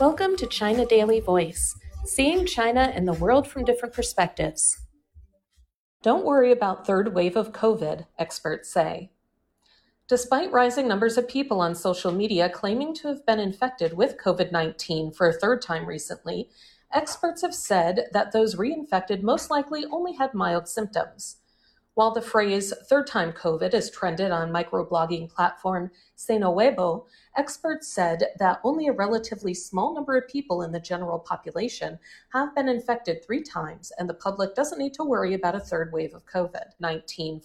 Welcome to China Daily Voice, seeing China and the world from different perspectives. Don't worry about third wave of COVID, experts say. Despite rising numbers of people on social media claiming to have been infected with COVID 19 for a third time recently, experts have said that those reinfected most likely only had mild symptoms. While the phrase third time COVID is trended on microblogging platform Sina Weibo, experts said that only a relatively small number of people in the general population have been infected three times, and the public doesn't need to worry about a third wave of COVID 19.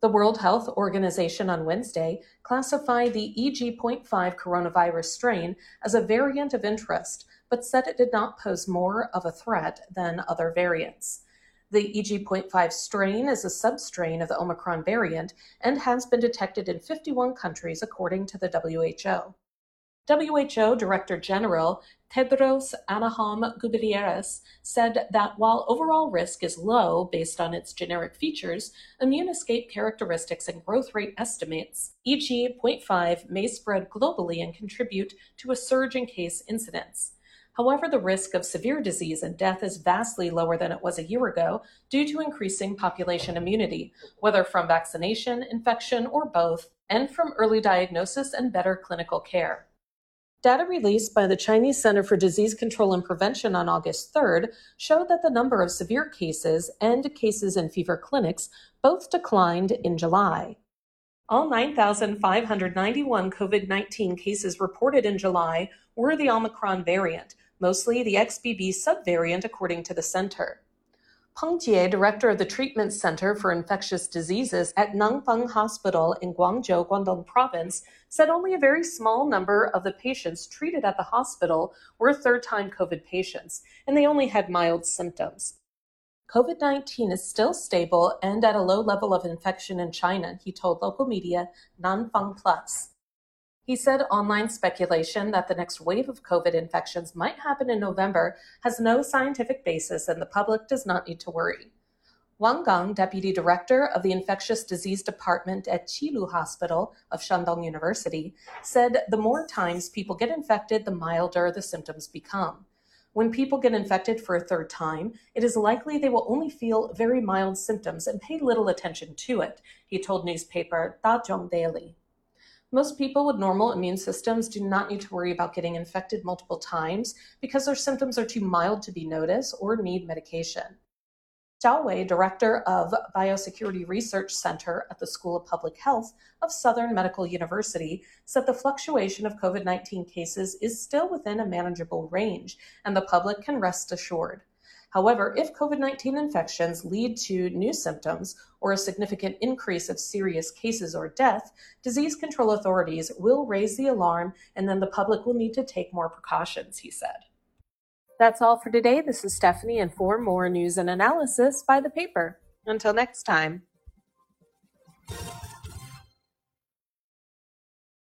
The World Health Organization on Wednesday classified the EG.5 coronavirus strain as a variant of interest, but said it did not pose more of a threat than other variants. The EG.5 strain is a substrain of the Omicron variant and has been detected in 51 countries, according to the WHO. WHO Director General Tedros Adhanom Ghebreyesus said that while overall risk is low based on its genetic features, immune escape characteristics and growth rate estimates, EG.5 may spread globally and contribute to a surge in case incidence. However, the risk of severe disease and death is vastly lower than it was a year ago due to increasing population immunity, whether from vaccination, infection, or both, and from early diagnosis and better clinical care. Data released by the Chinese Center for Disease Control and Prevention on August 3rd showed that the number of severe cases and cases in fever clinics both declined in July. All 9,591 COVID 19 cases reported in July were the Omicron variant, mostly the XBB subvariant, according to the center. Peng Jie, director of the Treatment Center for Infectious Diseases at Nanfang Hospital in Guangzhou, Guangdong Province, said only a very small number of the patients treated at the hospital were third time COVID patients, and they only had mild symptoms. COVID 19 is still stable and at a low level of infection in China, he told local media Nanfang Plus. He said online speculation that the next wave of COVID infections might happen in November has no scientific basis and the public does not need to worry. Wang Gang, deputy director of the infectious disease department at Qilu Hospital of Shandong University, said the more times people get infected, the milder the symptoms become. When people get infected for a third time, it is likely they will only feel very mild symptoms and pay little attention to it, he told newspaper Da Dazhong Daily. Most people with normal immune systems do not need to worry about getting infected multiple times because their symptoms are too mild to be noticed or need medication. Zhao Wei, director of Biosecurity Research Center at the School of Public Health of Southern Medical University, said the fluctuation of COVID 19 cases is still within a manageable range, and the public can rest assured. However, if COVID 19 infections lead to new symptoms or a significant increase of serious cases or death, disease control authorities will raise the alarm and then the public will need to take more precautions, he said. That's all for today. This is Stephanie, and for more news and analysis, buy the paper. Until next time.